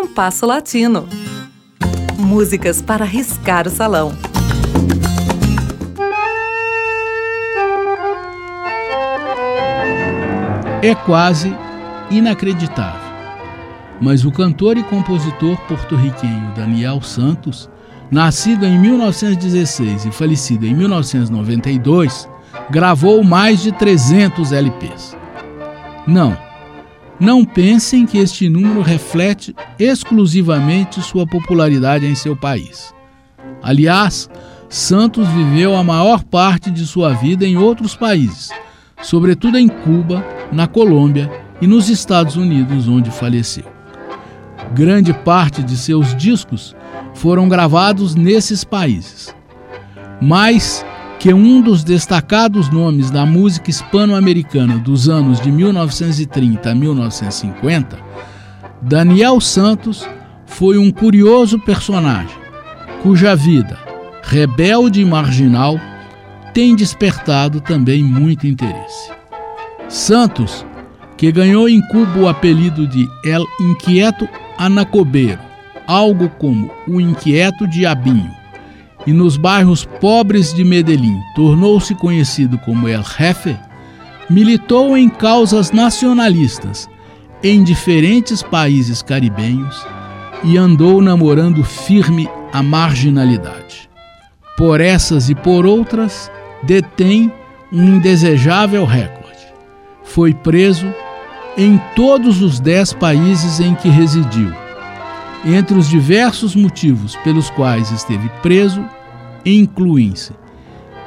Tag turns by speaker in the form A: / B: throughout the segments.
A: Compasso Latino. Músicas para riscar o salão.
B: É quase inacreditável, mas o cantor e compositor porto-riquenho Daniel Santos, nascido em 1916 e falecido em 1992, gravou mais de 300 LPs. Não, não pensem que este número reflete exclusivamente sua popularidade em seu país. Aliás, Santos viveu a maior parte de sua vida em outros países, sobretudo em Cuba, na Colômbia e nos Estados Unidos, onde faleceu. Grande parte de seus discos foram gravados nesses países. Mas que um dos destacados nomes da música hispano-americana dos anos de 1930 a 1950, Daniel Santos foi um curioso personagem cuja vida, rebelde e marginal, tem despertado também muito interesse. Santos, que ganhou em Cuba o apelido de El Inquieto Anacobeiro, algo como o Inquieto Diabinho, e nos bairros pobres de Medellín tornou-se conhecido como El Jefe, militou em causas nacionalistas em diferentes países caribenhos e andou namorando firme a marginalidade. Por essas e por outras, detém um indesejável recorde. Foi preso em todos os dez países em que residiu. Entre os diversos motivos pelos quais esteve preso, incluem-se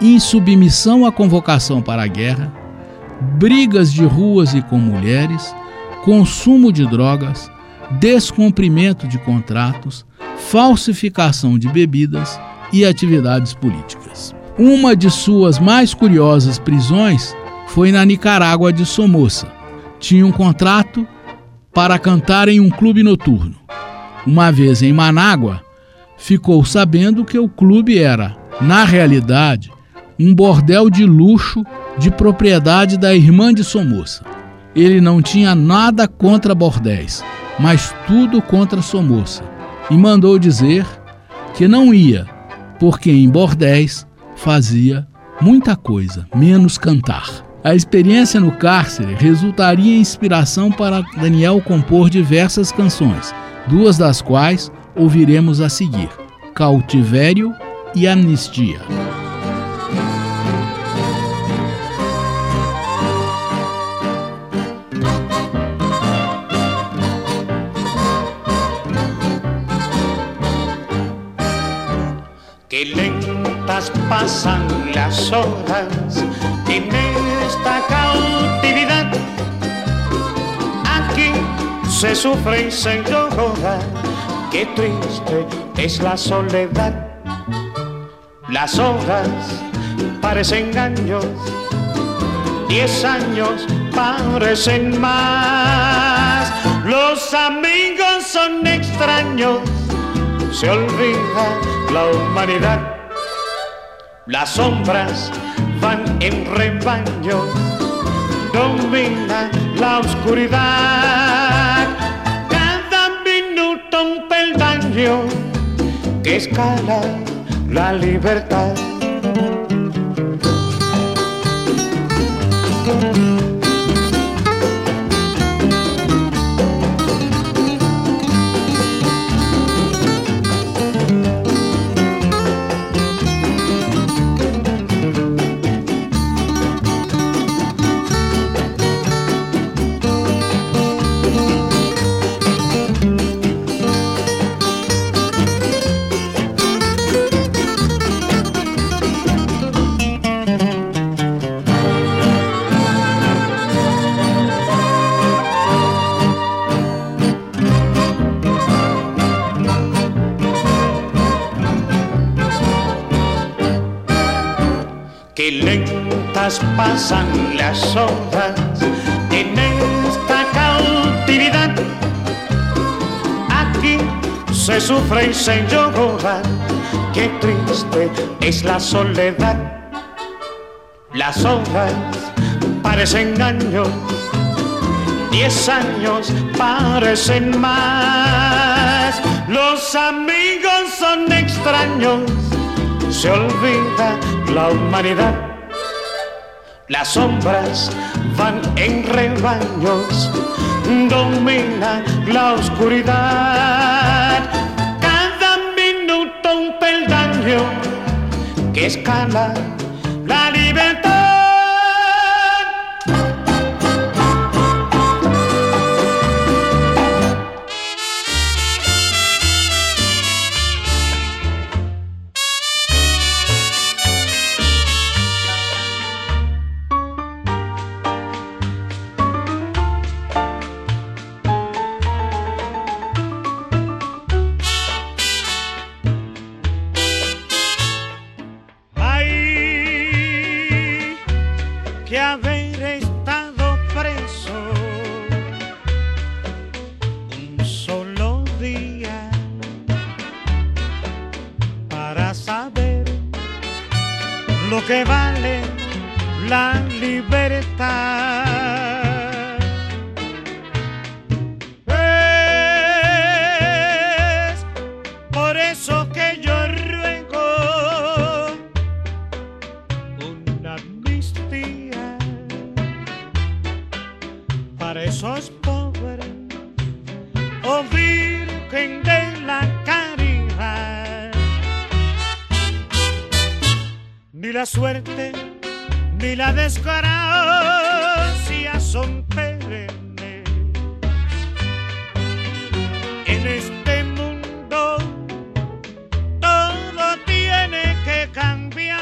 B: insubmissão à convocação para a guerra, brigas de ruas e com mulheres, consumo de drogas, descumprimento de contratos, falsificação de bebidas e atividades políticas. Uma de suas mais curiosas prisões foi na Nicarágua de Somoza. Tinha um contrato para cantar em um clube noturno. Uma vez em Manágua, ficou sabendo que o clube era, na realidade, um bordel de luxo de propriedade da irmã de Somoza. Ele não tinha nada contra bordéis, mas tudo contra Somoza, e mandou dizer que não ia, porque em bordéis fazia muita coisa, menos cantar. A experiência no cárcere resultaria em inspiração para Daniel compor diversas canções, duas das quais ouviremos a seguir: Cautivério e Amnistia.
C: Que lentas pasan las horas en esta cautividad. Aquí se sufre y se llora Qué triste es la soledad. Las horas parecen años, diez años parecen más. Los amigos son extraños, se olvida la humanidad. Las sombras van en rebaño, domina la oscuridad escala la libertad. Que lentas pasan las horas en esta cautividad. Aquí se sufre y se llora, qué triste es la soledad. Las horas parecen años,
D: diez años parecen más. Los amigos son extraños, se olvida la humanidad. Las sombras van en rebaños, domina la oscuridad. Cada minuto un peldaño que escala la libertad.
C: lo que vale la libertad. Es por eso la suerte ni la desgracia son perennes. En este mundo todo tiene que cambiar.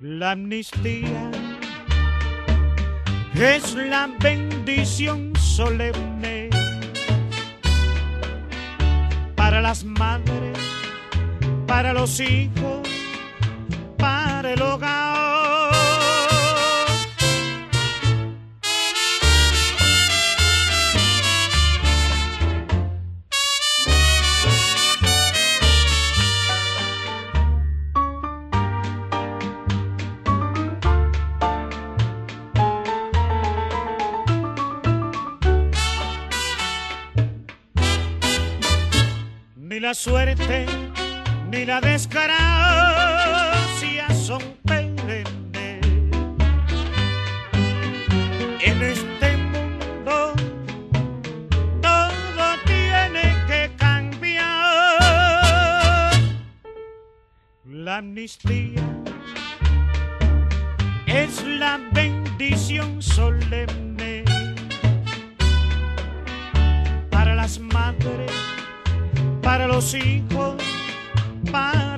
C: La amnistía es la bendición solemne para las madres para los hijos, para el hogar. la suerte ni la desgracia son perennes. En este mundo todo tiene que cambiar. La amnistía es la bendición solemne para las madres para los hijos, fine.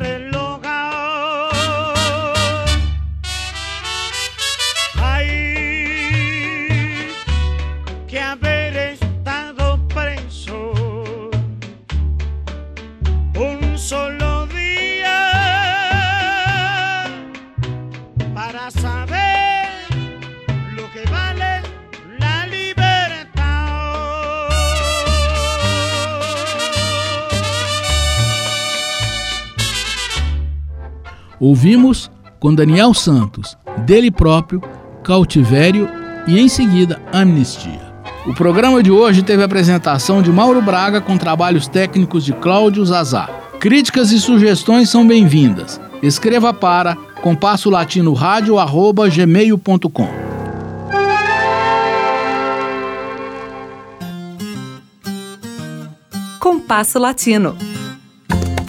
B: Ouvimos com Daniel Santos, dele próprio, Cautivério e em seguida Amnistia. O programa de hoje teve a apresentação de Mauro Braga com trabalhos técnicos de Cláudio Zazar. Críticas e sugestões são bem-vindas. Escreva para compasso latino gmail.com.
A: Compasso Latino.